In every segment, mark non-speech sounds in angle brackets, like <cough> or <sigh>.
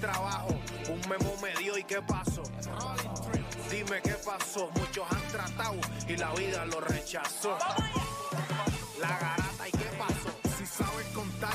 trabajo. Un memo me dio y qué pasó. Dime qué pasó. Muchos han tratado y la vida lo rechazó. La garata y qué pasó. Si sabes contar,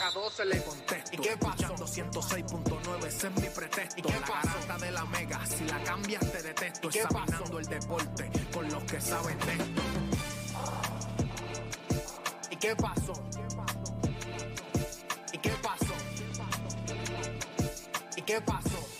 vieja 12 le contesto. ¿Y qué pasó? 106.9, ese es mi pretexto. ¿Y qué la garata de la mega, si la cambias te detesto. ¿Y qué Examinando el deporte con los que saben de esto. ¿Y qué pasó? ¿Y qué pasó? ¿Y qué pasó? La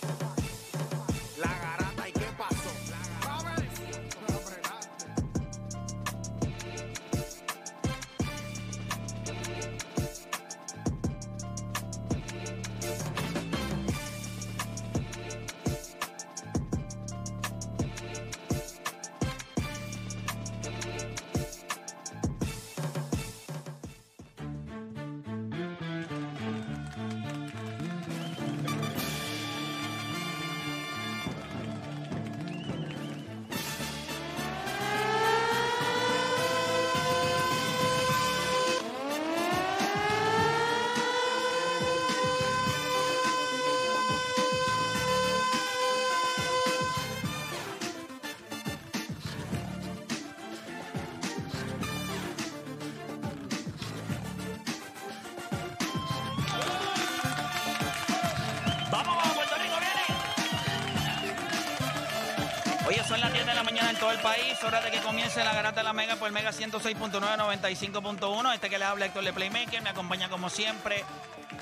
son las 10 de la mañana en todo el país. Hora de que comience la garata de la Mega por el Mega 106.9, 95.1. Este que les habla Héctor de Playmaker. Me acompaña como siempre.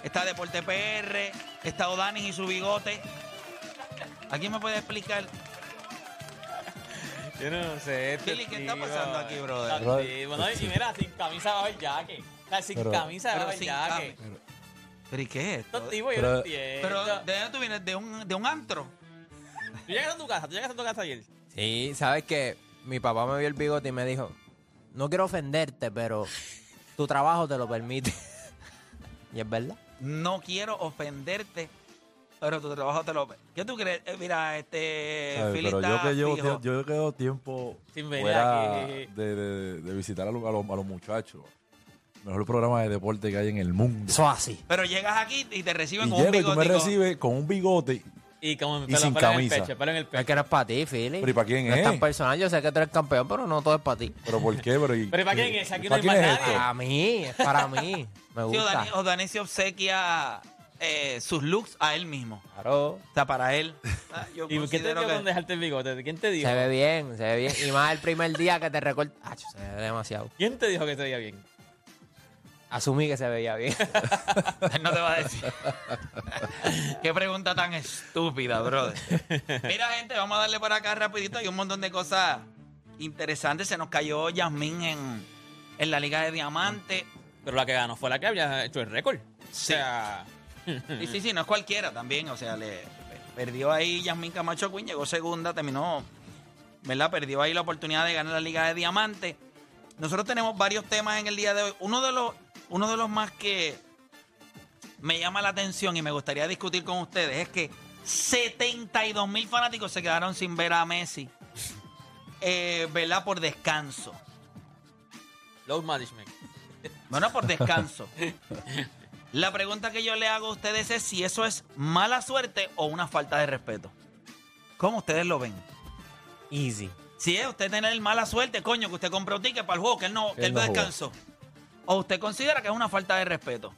Está Deporte PR. Está Odanis y su bigote. ¿Alguien me puede explicar? Yo no sé. este ¿qué está pasando aquí, brother? está tipo, no, y mira, sin camisa va a haber jaque. O sea, sin Pero- camisa va a haber jaque. ¿Pero y qué es esto? Estos tipos yo Pero- no entiendo. Pero, ¿de dónde tú vienes? ¿De un, de un antro? Tú llegaste a tu casa, tú llegaste a tu casa ayer. Sí, sabes que mi papá me vio el bigote y me dijo, no quiero ofenderte, pero tu trabajo te lo permite. <laughs> y es verdad. No quiero ofenderte, pero tu trabajo te lo... ¿Qué tú crees? Eh, mira, este... Pero yo está que llevo, fijo. tie- yo que llevo tiempo Sin venir fuera aquí. de, de- de visitar a, los- a los, a los muchachos. Mejor programa de deporte que hay en el mundo. Eso así. Pero llegas aquí y te reciben Y con un llego y tú me bigotico. recibes con un bigote. Y como Y pelo, sin pelo en el camisa. pecho, pelo en el Es pecho. que no es para ti, Philly. ¿Pero y para quién No es es? tan personal. Yo sé que tú eres campeón, pero no todo es para ti. ¿Pero por qué? ¿Pero, y- Pero ¿y para quién es? Aquí no ¿para hay quién más es nadie. esto? Para mí, es para mí. Me Sí, gusta. Odani, Odani se obsequia eh, sus looks a él mismo. Claro. O sea, para él. <laughs> Ah, Yo ¿Y por qué te dio que- con dejarte el bigote? ¿Quién te dijo? Se ve bien, se ve bien. Y más el primer día que te recorta. Ah, se ve demasiado. ¿Quién te dijo que se veía bien? Asumí que se veía bien. Él <laughs> no te va a decir. <laughs> Qué pregunta tan estúpida, brother. Mira, gente, vamos a darle para acá rapidito. Hay un montón de cosas interesantes. Se nos cayó Yasmín en, en la Liga de Diamante. Pero la que ganó fue la que había hecho el récord. Sí. O sea, Y sí, sí, no es cualquiera también. O sea, le perdió ahí Yasmín Camacho Quinn, llegó segunda, terminó, ¿verdad? Perdió ahí la oportunidad de ganar la Liga de Diamante. Nosotros tenemos varios temas en el día de hoy. Uno de los, uno de los más que me llama la atención y me gustaría discutir con ustedes es que 72 mil fanáticos se quedaron sin ver a Messi, eh, ¿verdad? Por descanso. load management. Bueno, por descanso. <laughs> La pregunta que yo le hago a ustedes es si eso es mala suerte o una falta de respeto. ¿Cómo ustedes lo ven? Easy. Si es usted tener mala suerte, coño, que usted compró un ticket para el juego, que él no, que Él no descansó. O usted considera que es una falta de respeto.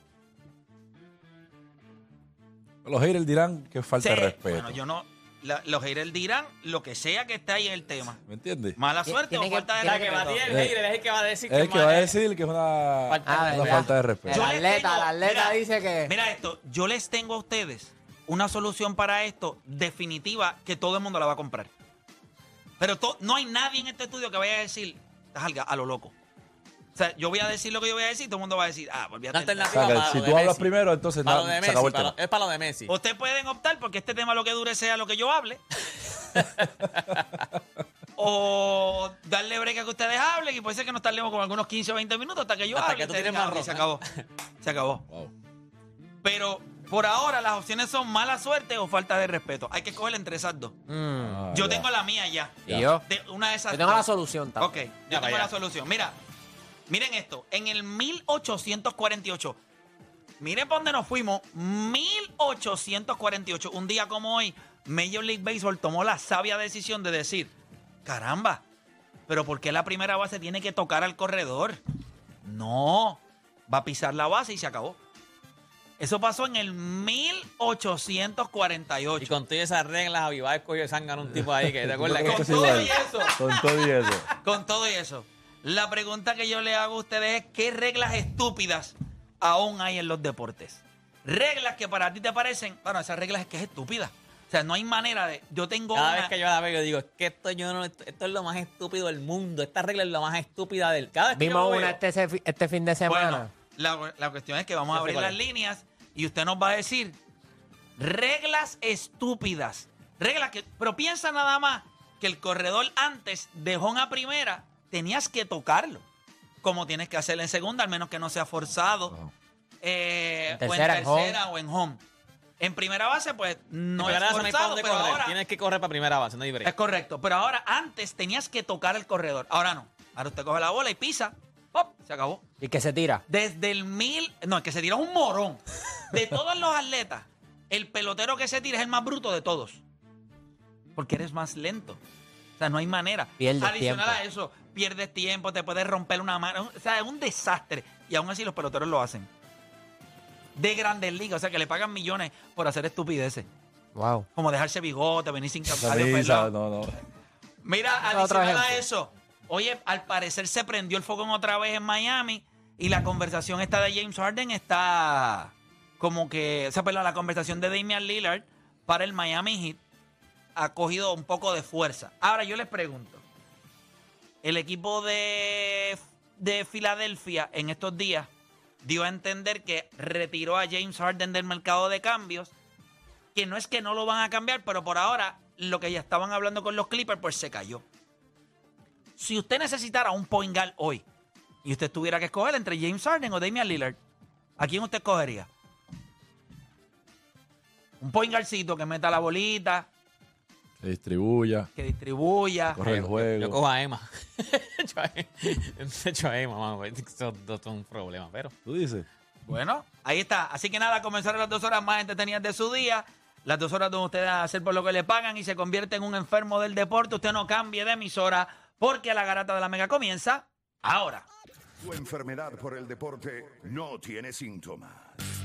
Los haters dirán que es falta de respeto. Bueno, yo no. la- los haters dirán lo que sea que esté ahí en el tema. ¿Me entiendes? Mala Tiene suerte o que- falta de La que respeto. el Eh, hater es el que va a decir Es el que va a decir que es una, Falta una ¿verdad? falta de respeto. El Yo les atleta, tengo- el atleta mira, dice que. Mira esto, yo les tengo a ustedes una solución para esto definitiva que todo el mundo la va a comprar. Pero to- no hay nadie en este estudio que vaya a decir, "Estás al ga- a lo loco. O sea, yo voy a decir lo que yo voy a decir y todo el mundo va a decir, ah, volví a Una tener- O alternativa sea, que para si lo tú hablas Messi. primero, entonces Para nada, lo de se Messi, acabó el para tema. lo- es para lo de Messi. Ustedes pueden optar porque este tema lo que dure sea lo que yo hable. <laughs> o darle break a que ustedes hablen y puede ser que nos tardemos como algunos 15 o 20 minutos hasta que yo Hasta hable. que tú y ustedes tires digan, más "Ok, se ropa". acabó. Se acabó. Wow. Pero por ahora las opciones son mala suerte o falta de respeto. Hay que escoger entre esas dos. Mm. Ah, Yo ya. tengo la mía ya. Y yo, De una de esas yo tengo la dos. solución también. Ok, yo Ya, tengo la solución. Mira, miren esto. En el 1848, miren por dónde nos fuimos. 1848, un día como hoy, Major League Baseball tomó la sabia decisión de decir, caramba, pero ¿por qué la primera base tiene que tocar al corredor? No, va a pisar la base y se acabó. Eso pasó en el 1848. Y con todas esas reglas, Avivar escogió sangre un tipo ahí que te <laughs> acuerdas que sí, todo y eso. Con todo y eso. Con todo y eso, la pregunta que yo le hago a ustedes es ¿qué reglas estúpidas aún hay en los deportes? Reglas que para ti te parecen, bueno, esas reglas es que es estúpida. O sea, no hay manera de... Yo tengo Cada una- vez que yo la veo, yo digo, es que esto, yo no, esto, esto es lo más estúpido del mundo. Esta regla es lo más estúpida del. Cada vez que yo Vimos una veo, este, este fin de semana. Bueno, la, la cuestión es que vamos a abrir las líneas y usted nos va a decir reglas estúpidas. Reglas que... Pero piensa nada más que el corredor antes de home a primera tenías que tocarlo. Como tienes que hacerlo en segunda, al menos que no sea forzado. Eh, En o en tercera, en home. tercera o en home. En primera base, pues no es eso no hay forzado, pero correr. ahora Tienes que correr para primera base, no hay break. es correcto. Pero ahora, antes tenías que tocar el corredor. Ahora no. Ahora usted coge la bola y pisa. ¡Pop! Se acabó. Y que se tira. Desde el mil. No, el que se tira es un morón. De todos los atletas, el pelotero que se tira es el más bruto de todos. Porque eres más lento. O sea, no hay manera. Adicional tiempo. a eso, pierdes tiempo, te puedes romper una mano. O sea, es un desastre. Y aún así los peloteros lo hacen. De grandes ligas. O sea, que le pagan millones por hacer estupideces. Wow. Como dejarse bigote, venir sin risa, no, no. Mira, adicional a eso, oye, al parecer se prendió el fogón otra vez en Miami y la conversación esta de James Harden está como que, o sea, perdón, la conversación de Damian Lillard para el Miami Heat ha cogido un poco de fuerza. Ahora yo les pregunto, el equipo de, de Filadelfia en estos días dio a entender que retiró a James Harden del mercado de cambios que no es que no lo van a cambiar, pero por ahora lo que ya estaban hablando con los Clippers, pues se cayó. Si usted necesitara un point guard hoy y usted tuviera que escoger entre James Harden o Damian Lillard, ¿a quién usted escogería? Un point guardcito que meta la bolita, Se distribuya, que distribuya. corre el Yo juego. cojo a Emma. <laughs> Yo a- <laughs> yo a Emma, mano. Eso es un problema, pero. Tú dices. Bueno, ahí está. Así que nada, comenzaron las dos horas más entretenidas de su día. Las dos horas donde usted va a hacer por lo que le pagan y se convierte en un enfermo del deporte. Usted no cambie de emisora porque la garata de la mega comienza ahora. Tu enfermedad por el deporte no tiene síntomas,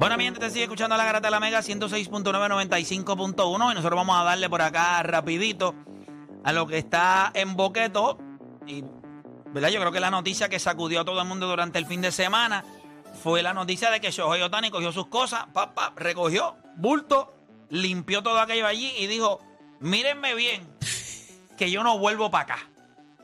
Bueno, mi te sigue escuchando la garata de la mega 106.995.1 y nosotros vamos a darle por acá rapidito a lo que está en boqueto. Y, ¿verdad? Yo creo que la noticia que sacudió a todo el mundo durante el fin de semana fue la noticia de que Shohei Otani cogió sus cosas, pa, pa, recogió, bulto, limpió todo aquello allí y dijo, mírenme bien, que yo no vuelvo para acá.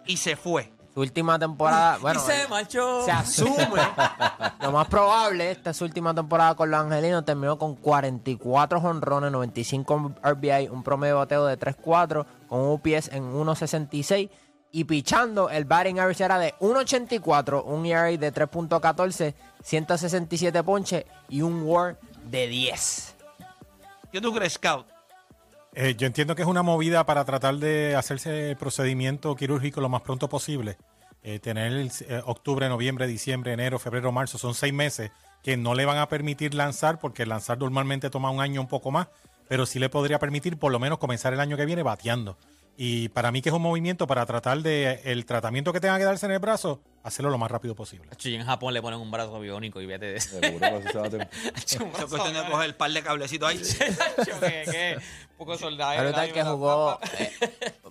Y se fue. Su última temporada. <laughs> Bueno, y se eh, marchó. se asume. <laughs> lo más probable, esta es su última temporada con los angelinos. Terminó con 44 honrones, 95 RBI, un promedio de bateo de 3-4, con un UPS en 1.66. Y pichando, el batting average era de 1.84, un ERA de 3.14, 167 ponches y un WAR de 10. ¿Qué tú crees, Scout? Eh, yo entiendo que es una movida para tratar de hacerse el procedimiento quirúrgico lo más pronto posible. Eh, tener el, eh, octubre, noviembre, diciembre, enero, febrero, marzo, son seis meses que no le van a permitir lanzar, porque lanzar normalmente toma un año un poco más, pero sí le podría permitir por lo menos comenzar el año que viene bateando. Y para mí que es un movimiento para tratar de el tratamiento que tenga que darse en el brazo, hacerlo lo más rápido posible. Y en Japón le ponen un brazo biónico y vete de eso. Seguro se va a <laughs> coger el par de cablecitos ahí. <laughs> poco soldado. Pero tal que jugó eh,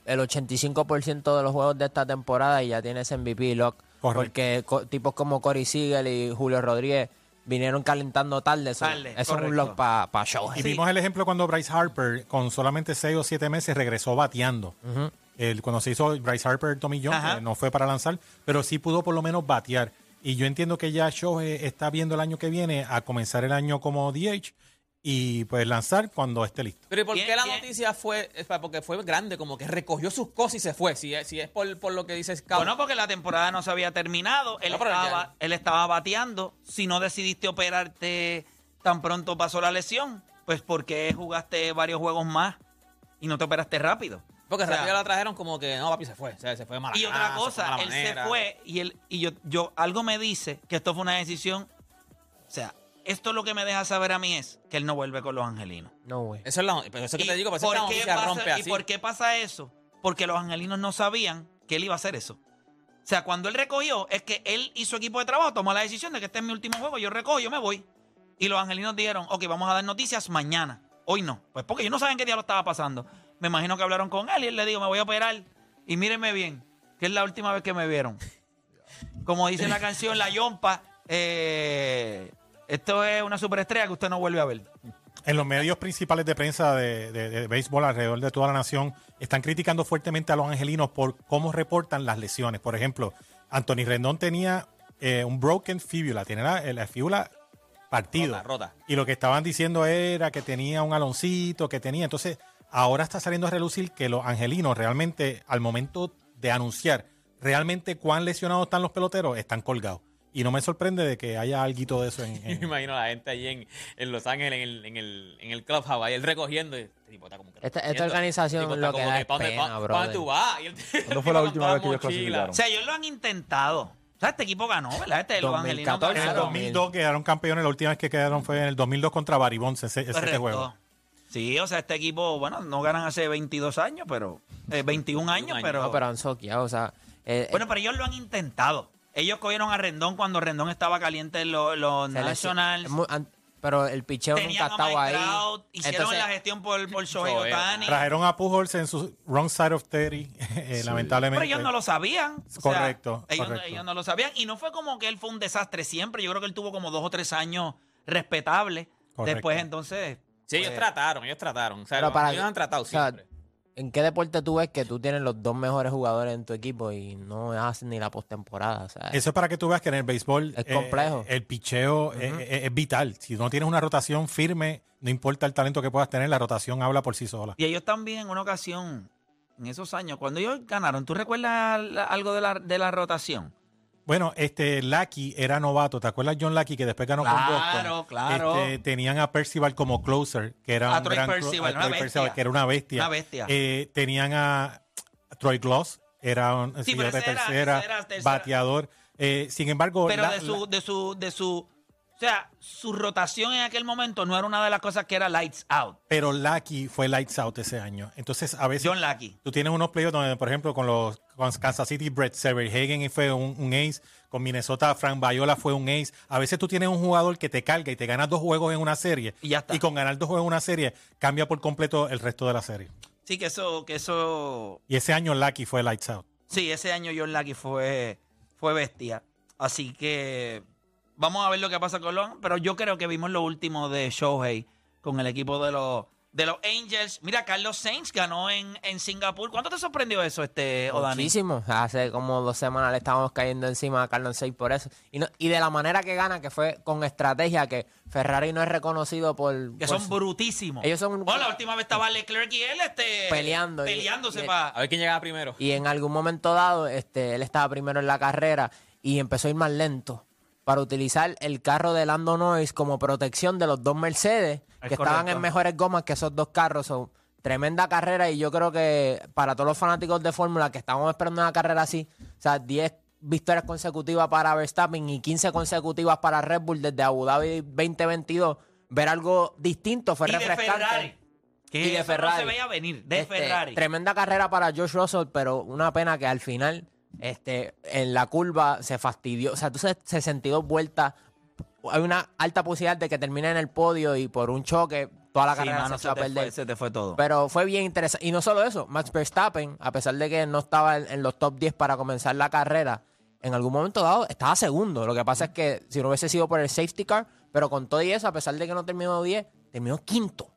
el 85% de los juegos de esta temporada y ya tiene ese MVP lock. Correcto. Porque co- tipos como Corey Siegel y Julio Rodríguez vinieron calentando tarde. Eso, Tarde, eso es un lock para pa show. Y vimos el ejemplo cuando Bryce Harper, con solamente 6 o 7 meses, regresó bateando. El- cuando se hizo Bryce Harper, Tommy John, Ajá. que no fue para lanzar, pero sí pudo por lo menos batear. Y yo entiendo que ya Shohei está viendo el año que viene a comenzar el año como DH y pues lanzar cuando esté listo. Pero ¿y por ¿Quién- qué la quién? noticia fue? es pa- Porque fue grande, como que recogió sus cosas y se fue. Si es, si es por, por lo que dice Scout. Bueno, porque la temporada no se había terminado. Él, No, pero estaba, él estaba bateando. Si no decidiste operarte tan pronto pasó la lesión, pues porque jugaste varios juegos más y no te operaste rápido. porque O sea, rápido la trajeron como que no, papi, se fue. O sea, se fue de mala Y otra cosa, él manera. se fue y él y yo, yo algo me dice que esto fue una decisión. O sea, esto lo que me deja saber a mí es que él no vuelve con los angelinos. No, güey. Eso es la, pero eso que ¿Y te digo, esa por qué pasa- rompe ¿Y así. por qué pasa eso? Porque los angelinos no sabían que él iba a hacer eso. O sea, cuando él recogió, es que él y su equipo de trabajo tomó la decisión de que este es mi último juego, yo recojo, yo me voy. Y los angelinos dijeron, ok, vamos a dar noticias mañana. Hoy no. Pues porque ellos no saben qué día lo estaba pasando. Me imagino que hablaron con él y él le dijo, me voy a operar. Y mírenme bien, que es la última vez que me vieron. Como dice la canción La Yompa, eh, esto es una superestrella que usted no vuelve a ver. En los medios principales de prensa de, de- de béisbol alrededor de toda la nación están criticando fuertemente a los angelinos por cómo reportan las lesiones. Por ejemplo, Anthony Rendón tenía eh, un broken fibula, tiene la, la fíbula partido. Rota, rota. Y lo que estaban diciendo era que tenía un aloncito, que tenía. Entonces, ahora está saliendo a relucir que los angelinos realmente, al momento de anunciar realmente cuán lesionados están los peloteros, están colgados. Y no me sorprende de que haya algo de eso en, <laughs> Yo en- me imagino a la gente allí en, en Los Ángeles, en el, en el, en el Clubhouse, ahí él recogiendo. Y este tipo está como que Esta- esta organización Tipo lo que da es ¿pa' dónde- pena, dónde tú vas? ¿Cuándo fue la <laughs> última vez que ellos clasificaron? O sea, ellos lo han intentado. O sea, este equipo ganó, ¿verdad? Este los 2014, angelinos En el Claro. 2002 quedaron campeones, la última vez que quedaron fue en el 2002 contra Baribón, ese, ese juego. Sí, o sea, este equipo, bueno, no ganan hace 22 años, pero eh, 21 años, años, pero, No, pero han soqueado, o sea. eh, bueno, pero ellos lo han intentado. Ellos cogieron a Rendón cuando Rendón estaba caliente en los, les- Nationals. pero el picheo nunca Tenían ha a estado Mike ahí. Trout, hicieron Entonces, la gestión por, por <laughs> Shohei Ohtani. Trajeron a Pujols en su wrong side of 30, <laughs> eh, lamentablemente. Pero ellos no lo sabían. O sea, Correcto, ellos, correcto. ellos no lo sabían. Y no fue como que él fue un desastre siempre. Yo creo que él tuvo como dos o tres años respetables. Correcto. Después, entonces. Sí, ellos pues, trataron, ellos trataron. O sea, Pero para- ellos han tratado o sea, siempre. ¿En qué deporte tú ves que tú tienes los dos mejores jugadores en tu equipo y no haces ni la postemporada? Eso es para que tú veas que en el béisbol Es eh, complejo. el picheo eh, eh, es vital. Si no tienes una rotación firme, no importa el talento que puedas tener, la rotación habla por sí sola. Y ellos también en una ocasión, en esos años, cuando ellos ganaron, ¿tú recuerdas algo de la, de la rotación? Bueno, este Lucky era novato. ¿Te acuerdas John Lucky que después ganó con Claro, Boston? claro. Este, tenían a Percival como closer, que era A un Troy gran Percival, a una Troy bestia. que era una bestia. Una bestia. Eh, tenían a Troy Gloss, era un Sí, de tercera, tercera. bateador. Eh, sin embargo, Pero la- de su, la- de su, de su, o sea, su rotación en aquel momento no era una de las cosas que era lights out. pero Lucky fue lights out ese año. Entonces, a veces John Lucky. Tú tienes unos playoffs donde, por ejemplo, con los con Kansas City, Brett Hagen fue un, un ace. Con Minnesota, Frank Bayola fue un ace. A veces tú tienes un jugador que te carga y te gana dos juegos en una serie. Y ya está. Y con ganar dos juegos en una serie, cambia por completo el resto de la serie. Sí, que eso, que eso, Y ese año Lucky fue lights out. sí, ese año John Lucky fue, fue bestia. Así que vamos a ver lo que pasa con los, pero yo creo que vimos lo último de Shohei con el equipo de los, de los Angels. Mira, Carlos Sainz ganó en, en Singapur. ¿Cuánto te sorprendió eso, este, Odani? Muchísimo. Hace como dos semanas le estábamos cayendo encima a Carlos Sainz por eso. Y, no- y de la manera que gana, que fue con estrategia, que Ferrari no es reconocido por... Que por son su- brutísimos. Ellos son- Bueno, la última vez estaba Leclerc y él este, Peleando y- Peleándose y- para. A ver quién llegaba primero. Y en algún momento dado, este, él estaba primero en la carrera y empezó a ir más lento para utilizar el carro de Lando Norris como protección de los dos Mercedes Es que estaban en mejores gomas que esos dos carros. So, tremenda carrera y yo creo que para todos los fanáticos de Fórmula que estábamos esperando una carrera así, o sea, 10 victorias consecutivas para Verstappen y 15 consecutivas para Red Bull desde Abu Dhabi 2022, ver algo distinto fue y de refrescante. Que Y de Ferrari. no se veía venir. De Este, Ferrari. Tremenda carrera para Josh Russell, pero una pena que al final Este, en la curva se fastidió. O sea, tú se 62 vueltas. Hay una alta posibilidad de que termine en el podio y por un choque toda la Sí, carrera mano, se se va a te, perder. fue, se te fue todo. Pero fue bien interesante. Y no solo eso, Max Verstappen, a pesar de que no estaba en, en los top 10 para comenzar la carrera, en algún momento dado estaba segundo. Lo que pasa es que si no hubiese sido por el safety car, pero con todo y eso, a pesar de que no terminó 10, terminó quinto.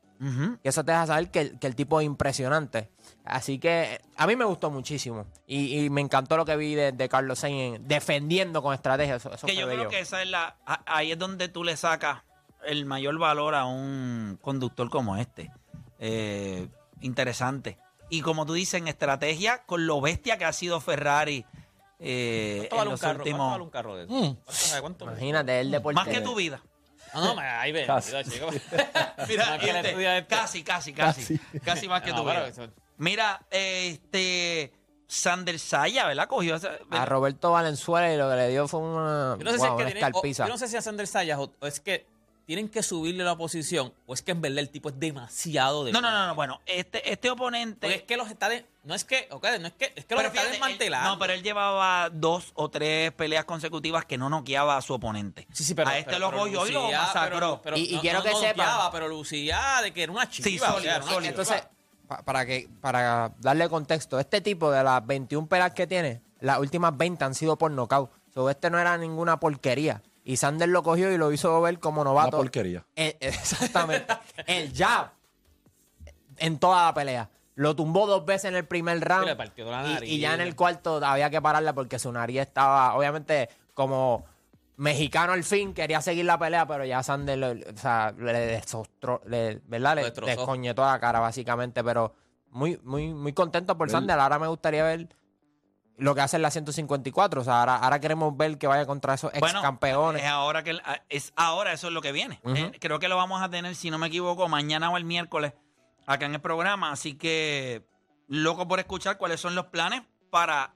Que eso te deja saber que, el- que el tipo es impresionante. Así que a mí me gustó muchísimo. Y, y me encantó lo que vi de, de Carlos Sainz en- defendiendo con estrategia. Eso, eso que yo creo que esa es la ahí es donde tú le sacas el mayor valor a un conductor como este Eh, interesante y como tú dices en estrategia con lo bestia que ha sido Ferrari eh, ¿Cuánto en vale un los carro? ¿Cuánto últimos vale un carro de eso? Mm. ¿Cuánto, cuánto? Imagínate, el deporte. más que tu vida No, no, ahí ve. Casi. <laughs> Mira, <laughs> mira la este, estudia este. casi casi casi casi más que No, tu vida eso- mira este Sander Saya verdad cogió esa- A Roberto Valenzuela y lo que le dio fue una, Yo no sé wow, si es que una tienen, o- yo no sé si a Sander Sayas o, o es que tienen que subirle la posición o es que en verdad el tipo es demasiado de no no no no bueno este este Porque es oponente que los está de, no es que, ok, no es que, es que los Pero está fíjate, él- desmantelando. no, pero él llevaba dos o tres peleas consecutivas que no noqueaba a su oponente. Sí, sí, pero, a este pero- lo pero cogió y lo lucía, masacró. pero- pero Y- y no- quiero no- que noqueaba, pero lucía de que era una chiva. Sí, o sea, sólido, era una sólido. chiva. Entonces, pa- para, que, para darle contexto, este tipo de las 21 peleas que tiene, las últimas 20 han sido por nocaut. So, este no era ninguna porquería. Y Sander lo cogió y lo hizo ver como Una novato. porquería. Eh, <laughs> exactamente. el jab en toda la pelea. Lo tumbó dos veces en el primer round. le partió la y- nariz. y, ya en el cuarto había que pararla porque su nariz estaba, obviamente, como mexicano al fin, quería seguir la pelea, pero ya Sander le, o sea, le desostró, le, ¿verdad? Lo Le destrozó. descoñetó la cara, básicamente. Pero muy, muy, muy contento por Sander. Ahora me gustaría ver lo que hace en la 154. O sea, ahora, ahora queremos ver que vaya contra esos ex Bueno, campeones. es ahora que es ahora eso es lo que viene. Ujú. Eh, creo que lo vamos a tener, si no me equivoco, mañana o el miércoles acá en el programa. Así que loco por escuchar cuáles son los planes para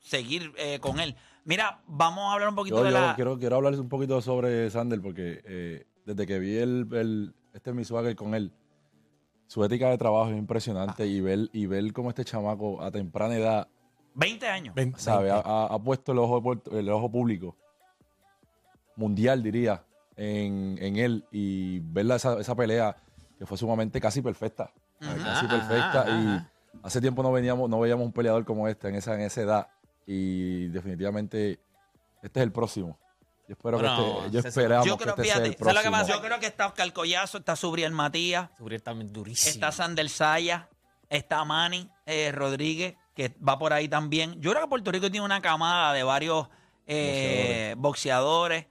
seguir eh, con él. Mira, vamos a hablar un poquito Yo, de yo la. quiero, quiero hablarles un poquito sobre Sander porque eh, desde que vi el, el- este es mi swagger con él, su ética de trabajo es impresionante Ah. y ver y ver cómo este chamaco a temprana edad 20 años. Ven- sabe ha, ha- ha puesto el ojo, el ojo público mundial diría en, en él y ver esa, esa pelea que fue sumamente casi perfecta casi Ajá, perfecta ajá, y ajá. hace tiempo no veníamos no veíamos un peleador como este en esa en esa edad y definitivamente este es el próximo yo espero Bueno, que este, yo ese- esperamos Yo que creo, este sea el ¿sabes lo que próximo pasa? Yo creo que está Oscar Collazo, está Subriel Matías, Subriel también durísimo. está Sander Saya, está Manny eh, Rodríguez, que va por ahí también. Yo creo que Puerto Rico tiene una camada de varios eh, boxeadores.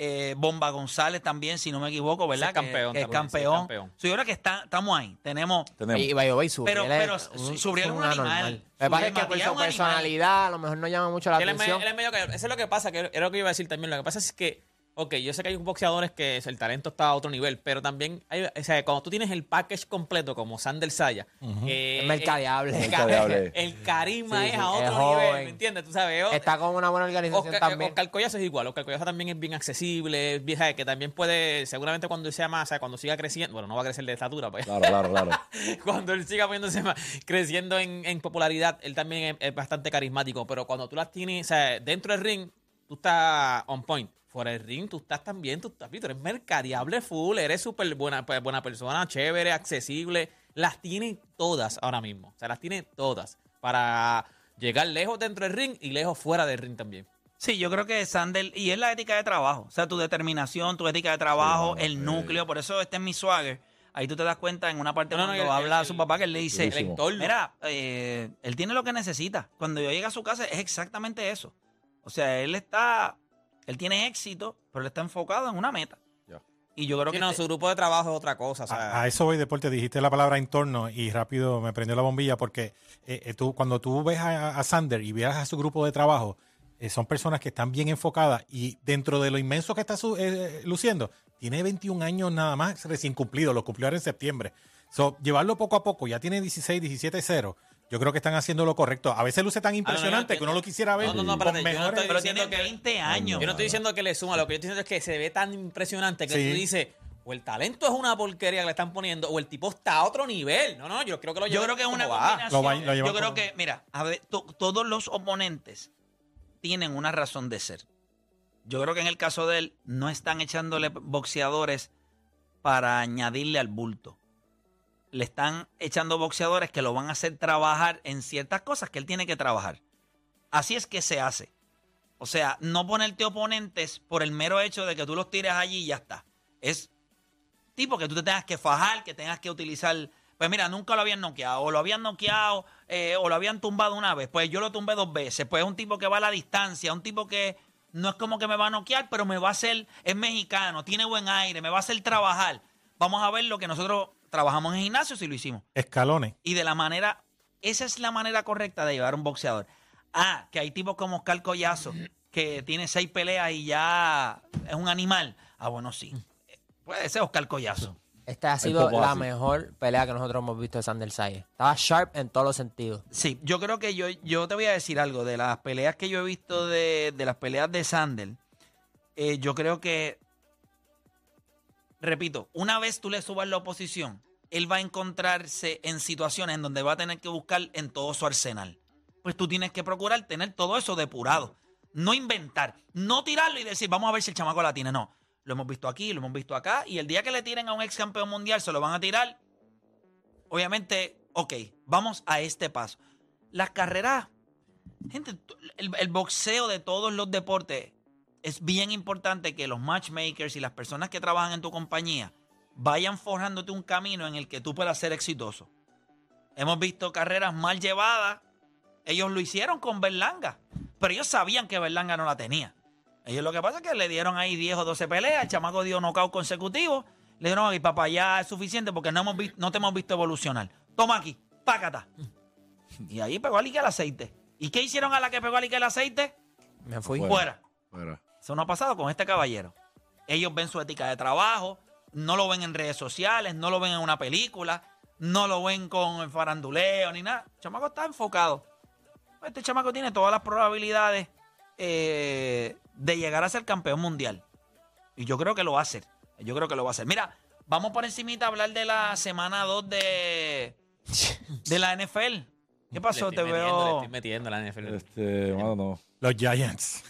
Eh, Bomba González también, si no me equivoco, ¿verdad? Es campeón Que, que es ese es campeón. campeón. So, yo creo que está, estamos ahí. Tenemos. tenemos Y way, Subriel Pero- pero un- Subriel es un animal. Me parece que por su un animal. personalidad a lo mejor no llama mucho la Él es, medio, atención. él es medio que- eso es lo que pasa, que era lo que iba a decir también. Lo que pasa es que, ok, yo sé que hay boxeadores que el talento está a otro nivel, pero también, hay, o sea, cuando tú tienes el package completo como Sander Saya, eh, Es mercadeable. el- Mercadeable. <laughs> El, carisma Sí, es sí, a es otro joven. nivel, ¿me entiendes? Tú sabes, Está con una buena organización Oscar, también. Oscar Collazo es igual. Oscar Collazo también es bien accesible, es que también puede, seguramente cuando sea más, o sea, cuando siga creciendo, bueno, no va a crecer de estatura, pues, claro claro claro <laughs> cuando él siga poniéndose más, creciendo en, en popularidad, él también es, es bastante carismático, pero cuando tú las tienes, o sea, dentro del ring, tú estás on point. Fuera del ring, tú estás también, tú, estás, tú eres mercadeable full, eres súper buena, pues, buena persona, chévere, accesible. Las tiene todas ahora mismo. O sea, las tiene todas para llegar lejos dentro del ring y lejos fuera del ring también. Sí, yo creo que Sander, y es la ética de trabajo, o sea, tu determinación, tu ética de trabajo, Sí, el sí. núcleo, por eso este es mi swagger. Ahí tú te das cuenta en una parte No, no, cuando el- habla a su papá que él le dice, El mira, eh, él tiene lo que necesita. Cuando yo llegue a su casa es exactamente eso. O sea, él está, él tiene éxito, pero él está enfocado en una meta. Y yo creo Sí, que no, este- su grupo de trabajo es otra cosa. O sea, A, a eso voy, deporte. Dijiste la palabra entorno y rápido me prendió la bombilla porque eh, eh, tú, cuando tú ves a, a Sander y veas a su grupo de trabajo, eh, son personas que están bien enfocadas y dentro de lo inmenso que está su- eh, luciendo, tiene 21 años nada más recién cumplido, lo cumplió ahora en septiembre. So, llevarlo poco a poco, ya tiene 16, 17, 0. Yo creo que están haciendo lo correcto. A veces luce tan impresionante yo- que uno lo quisiera ver No, no, no, con espérate, yo no estoy pero diciendo tiene que- 20 años. Yo no estoy diciendo que le suma, lo que yo estoy diciendo es que se ve tan impresionante que Sí. tú dices, o el talento es una porquería que le están poniendo, o el tipo está a otro nivel. No, no, yo creo que lo Yo llevan creo que es una combinación. Lo va- yo creo como- que, mira, a ver, to- todos los oponentes tienen una razón de ser. Yo creo que en el caso de él, no están echándole boxeadores para añadirle al bulto. Le están echando boxeadores que lo van a hacer trabajar en ciertas cosas que él tiene que trabajar. Así es que se hace. O sea, no ponerte oponentes por el mero hecho de que tú los tires allí y ya está. Es tipo que tú te tengas que fajar, que tengas que utilizar. Pues mira, nunca lo habían noqueado, o lo habían noqueado, eh, o lo habían tumbado una vez. Pues yo lo tumbé dos veces. Pues es un tipo que va a la distancia, un tipo que no es como que me va a noquear, pero me va a hacer, es mexicano, tiene buen aire, me va a hacer trabajar. Vamos a ver lo que nosotros trabajamos en gimnasio si lo hicimos. Escalones. Y de la manera, esa es la manera correcta de llevar un boxeador. Ah, que hay tipos como Oscar Collazo, que tiene seis peleas y ya es un animal. Ah, bueno, sí. Puede ser Oscar Collazo. Esta ha sido la así. mejor pelea que nosotros hemos visto de Sander Saye. Estaba sharp en todos los sentidos. Sí, yo creo que yo, yo te voy a decir algo de las peleas que yo he visto de, de las peleas de Sandel. eh, yo creo que, repito, una vez tú le subas la oposición, él va a encontrarse en situaciones en donde va a tener que buscar en todo su arsenal. Pues tú tienes que procurar tener todo eso depurado. No inventar, no tirarlo y decir, vamos a ver si el chamaco la tiene. No, lo hemos visto aquí, lo hemos visto acá. Y el día que le tiren a un ex campeón mundial, se lo van a tirar obviamente, ok, vamos a este paso. Las carreras, gente, el, el boxeo de todos los deportes es bien importante que los matchmakers y las personas que trabajan en tu compañía vayan forjándote un camino en el que tú puedas ser exitoso. Hemos visto carreras mal llevadas. Ellos lo hicieron con Berlanga, pero ellos sabían que Berlanga no la tenía. Ellos lo que pasa es que le dieron ahí 10 o 12 peleas, el chamaco dio knockout consecutivo. Le dijeron, y papá, ya es suficiente porque no, hemos vi- no te hemos visto evolucionar. Toma aquí, pácata. Y ahí pegó a lique el aceite. ¿Y qué hicieron a la que pegó a lique el aceite? Me fui. Fuera. Eso no ha pasado con este caballero. Ellos ven su ética de trabajo, no lo ven en redes sociales, no lo ven en una película, no lo ven con el faranduleo ni nada. El chamaco está enfocado. Este chamaco tiene todas las probabilidades eh, de llegar a ser campeón mundial. Y yo creo que lo va a hacer. Yo creo que lo va a hacer. Mira, vamos por encimita a hablar de la semana 2 de, de la NFL. ¿Qué pasó? Le Te estoy metiendo, le veo... estoy metiendo la NFL. Este, mano, no. Los Giants.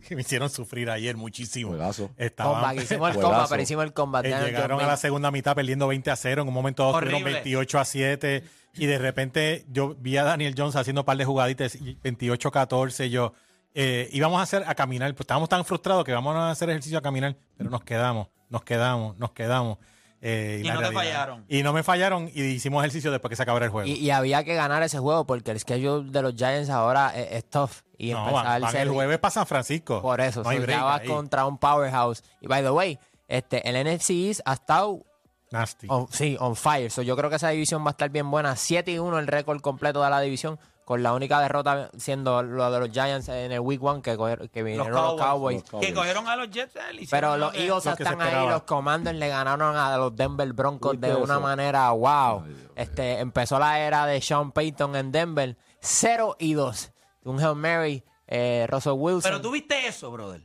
<laughs> que me hicieron sufrir ayer muchísimo. Juegazo. Estaban, Comeback, hicimos el Juegazo. combat, pero hicimos el combat. eh, llegaron a la segunda mitad perdiendo 20 a 0. En un momento dado tuvieron Horrible. 28 a 7. Y de repente yo vi a Daniel Jones haciendo un par de jugaditas y 28 a 14. Yo eh, íbamos a hacer a caminar. Pues estábamos tan frustrados que vamos a hacer ejercicio a caminar. Pero nos quedamos, nos quedamos, nos quedamos. Eh, Y no te fallaron. Y no me fallaron y hicimos ejercicio después que se acabara el juego. Y, y había que ganar ese juego porque el schedule de los Giants ahora es, es tough. Y no, empezar van, van el jueves para San Francisco. Por eso, no ya vas contra un powerhouse. Y by the way, este, el NFC East ha estado Nasty. on, sí, on fire. So, yo creo que esa división va a estar bien buena. 7 y 1 el récord completo de la división. Con la única derrota siendo lo de los Giants en el Week 1 que, coger- que vinieron los Cowboys. Cowboys. Los Que cogieron a los Jets. eh, Pero lo los Eagles están ahí, los Commanders le ganaron a los Denver Broncos de ¿Viste una eso? manera wow. Ay, Dios este empezó la era de Sean Payton en Denver, 0 y 2. Un Hail Mary, eh, Russell Wilson. Pero tú viste eso, brother.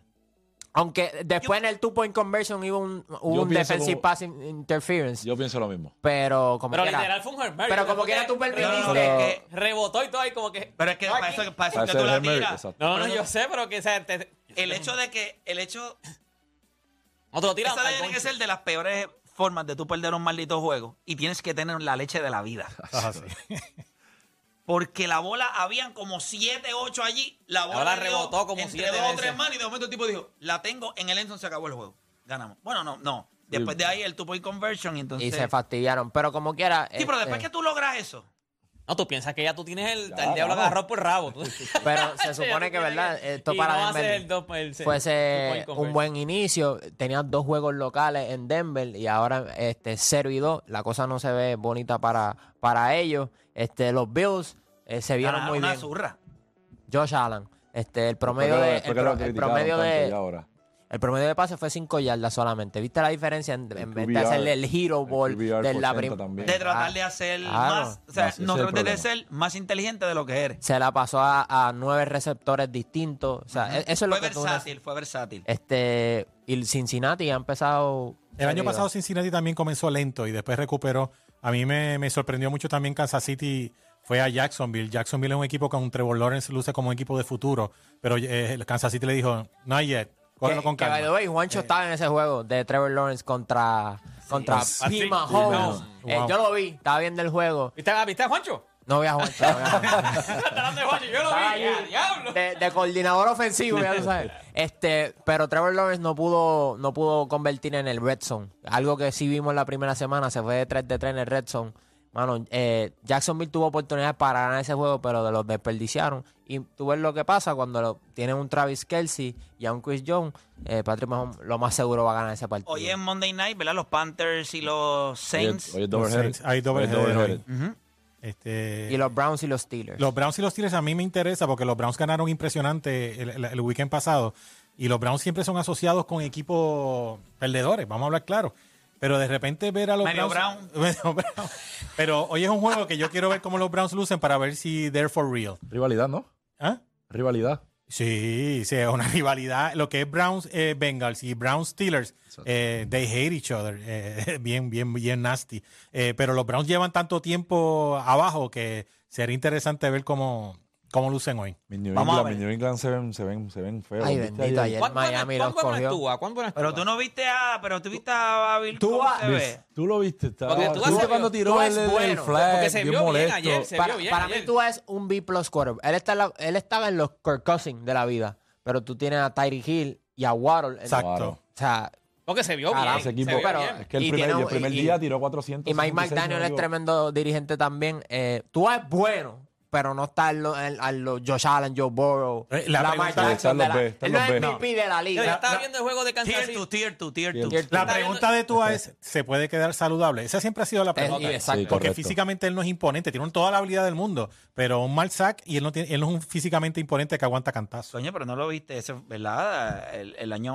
Aunque después en el two point conversion hubo un, hubo un defensive como- pass in- interference. Yo pienso lo mismo. pero como Pero quiera, literal fue un Mary. Pero como quiera que tú permitiste- rebotó- Pero es que- Rebotó y todo ahí como que... Pero es que para eso, para eso Para que tú la tiras. No, no, yo sé, pero que... O sea, te- El hecho de que, el hecho, no te lo tiras esa tiene que ser de las peores formas de tú perder un maldito juego y tienes que tener la leche de la vida. Ah, sí. <laughs> Porque la bola, habían como 7, 8 allí. La bola, rebotó como entre siete dos o tres manos y de momento el tipo dijo, la tengo en el endzone, se acabó el juego. Ganamos. Bueno, no, no. Después de ahí el two point conversion y entonces... y se fastidiaron. Pero como quiera. sí, pero después este, que tú logras eso, No, tú piensas que ya tú tienes el, Ya, el diablo vamos. agarrado por el rabo. <laughs> tú- Pero se supone que, ¿verdad? <laughs> Esto y para no va a ser Denver el dos- el- el fuese un buen inicio. Tenían dos juegos locales en Denver y ahora este 0 y 2. La cosa no se ve bonita para, para ellos. Este, los Bills eh, se vieron ganaron muy una bien. zurra. Josh Allen. Este, el promedio de, el, que lo pro- el criticaron promedio tanto de ahora. El promedio de pase fue 5 yardas solamente. ¿Viste la diferencia en, en vez de hacerle el hero el ball QBR de la también. Tratar Ah, de hacer más, o sea, no el tratar de ser más inteligente de lo que eres. Se la pasó a, a nueve receptores distintos. O sea, e- eso es lo Fue que tú versátil, fue versátil. Este, y el Cincinnati ha empezado El año pasado Cincinnati también comenzó lento y después recuperó. A mí me, me sorprendió mucho también Kansas City fue a Jacksonville. Jacksonville es un equipo con Trevor Lawrence, luce como un equipo de futuro, pero eh, Kansas City le dijo, no yet, cógelo Que- by the way, Juancho estaba en ese juego de Trevor Lawrence contra, contra Sí. P. Sí. Mahomes. Sí. Eh, Wow. yo lo vi, estaba viendo el juego. ¿Viste, a- ¿Viste a Juancho? No vi a Juancho. no vi a Juancho. <laughs> Está hablando de Juancho, yo lo Estaba vi. allí ¡ah, diablo! de, de coordinador ofensivo, ya tú sabes. Este, pero Trevor Lawrence no pudo, no pudo convertir en el red zone. Algo que sí vimos la primera semana, se fue de 3 de 3 en el red zone. Mano, eh, Jacksonville tuvo oportunidades para ganar ese juego, pero de los desperdiciaron. Y tú ves lo que pasa cuando lo, tienen un Travis Kelsey y a un Chris Jones. Eh, Patrick Mahomes lo más seguro va a ganar ese partido. Hoy es Monday Night, ¿verdad? Los Panthers y los Saints. Oye, Los double Saints, hay hoy. Este, y los Browns y los Steelers. Los Browns y los Steelers a mí me interesa porque los Browns ganaron impresionante el, el- el weekend pasado y los Browns siempre son asociados con equipos perdedores, vamos a hablar claro. Pero de repente ver a los Browns... <laughs> Medio Brown. Pero hoy es un juego que yo quiero ver cómo los Browns lucen para ver si they're for real. Rivalidad, ¿no? ¿Ah? Rivalidad. Sí, sí, es una <laughs> rivalidad. Lo que es Browns eh, Bengals y Browns Steelers, eh, they hate each other. eh, <laughs> bien, bien, bien nasty. Eh, pero los Browns llevan tanto tiempo abajo que sería interesante ver cómo, cómo lucen hoy. Mis New, Vamos a England, ver. mis New England se ven, se ven, se ven feos. Ay, ¿viste bendito, ayer? ayer ¿Cuán buena- Miami cuán los buena cogió. estuvo? ¿Cuán buena Pero estuvo? tú no viste a, pero tú viste a Bill Tú cómo se ve. Tú lo viste, estaba, Porque tú tú a- cuando tú tiró el, el- el bueno, flag, porque se bien vio bien molesto. ayer, se para vio bien para ayer. mí tú es un B plus quarter. Él, está en la- él estaba en los Kirk Cousins de la vida, pero tú tienes a Tyreek Hill y a Waddle. Exacto. O sea, Porque se vio Carajo, bien. Ese equipo, se vio pero- bien. es que el Y primer, tiene el primer y- día tiró 400. y Mike McDaniel es tremendo dirigente también. Eh, tú es bueno, pero no está en los en- en los Josh Allen, Joe Burrow. Eh, la Lamar pregunta- Jackson Están de la- B, están Él no es. MVP de la Yo liga. estaba viendo el juego de Kansas Tier City. 2, tier 2, tier 2. Tier La Está pregunta de Tua es, ¿se puede quedar saludable? Esa siempre ha sido la pregunta. Eh, exacto. Sí, Porque físicamente él no es imponente, tiene toda la habilidad del mundo, pero un mal sack y él no, tiene, él no es un físicamente imponente que aguanta cantazo. Coño, pero no lo viste, ese, ¿verdad? El, el año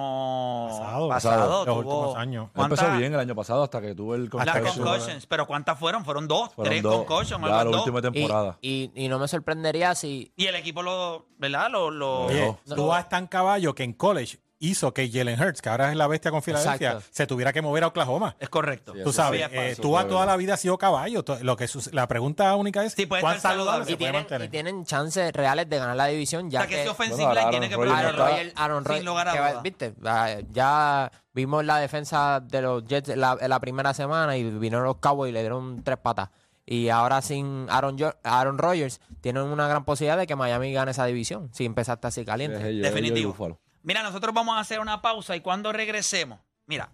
Pasado. pasado, Los tuvo- últimos años. Empezó ¿cuántas- bien el año pasado hasta que tuvo el Las concussion. concussions, pero ¿cuántas fueron? Fueron dos, Fueron tres dos. concussions, algo la dos. última Y, temporada. y- y no me sorprendería si. Y el equipo lo, ¿verdad? Lo, lo- Oye, No. Tua es tan caballo que en college hizo que Jalen Hurts, que ahora es la bestia con Filadelfia, Exacto. se tuviera que mover a Oklahoma. es correcto. Sí, Tú sabes, sí, eh, Tua fue toda la vida ha sido caballo. To- Lo que la pregunta única es Sí, puede cuán saludable se Y puede tienen, mantener. y tienen chances reales de ganar la división. o Ya sea, que que ese offensive Bueno, line Aaron tiene que Rodgers Aaron Rodgers, Aaron sin lugar a. ¿viste? Ah, Ya vimos la defensa de los Jets la, en la primera semana y vinieron los Cowboys y le dieron tres patas. Y ahora sin Aaron, Jo- Aaron Rodgers tienen una gran posibilidad de que Miami gane esa división si empezaste así caliente. Es ellos, ellos y Definitivo. Mira, nosotros vamos a hacer una pausa y cuando regresemos, mira,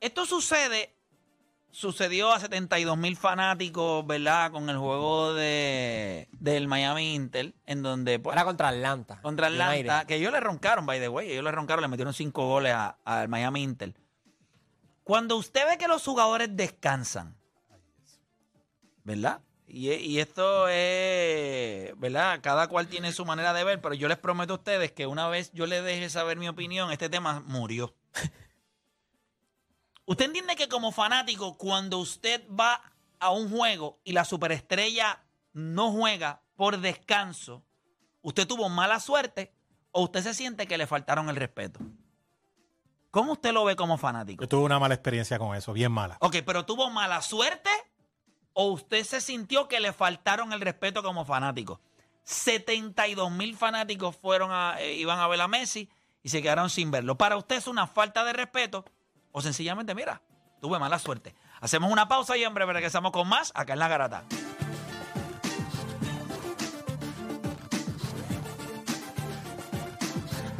esto sucede, sucedió a 72 mil fanáticos, ¿verdad? Con el juego de del Miami Inter, en donde pues, Era contra Atlanta. contra Atlanta, que ellos le roncaron, by the way, ellos le roncaron, le metieron cinco goles a- al Miami Inter. Cuando usted ve que los jugadores descansan, ¿verdad? Y, y esto es, ¿verdad? Cada cual tiene su manera de ver, pero yo les prometo a ustedes que una vez yo les deje saber mi opinión, este tema murió. <laughs> usted entiende que como fanático, cuando usted va a un juego y la superestrella no juega por descanso, ¿usted tuvo mala suerte o usted se siente que le faltaron el respeto? ¿Cómo usted lo ve como fanático? Yo tuve una mala experiencia con eso, bien mala. Ok, pero tuvo mala suerte o usted se sintió que le faltaron el respeto como fanático. 72 mil fanáticos fueron a, eh, iban a ver a Messi y se quedaron sin verlo. Para usted es una falta de respeto o sencillamente, mira, tuve mala suerte. Hacemos una pausa y en breve regresamos con más acá en La Garata.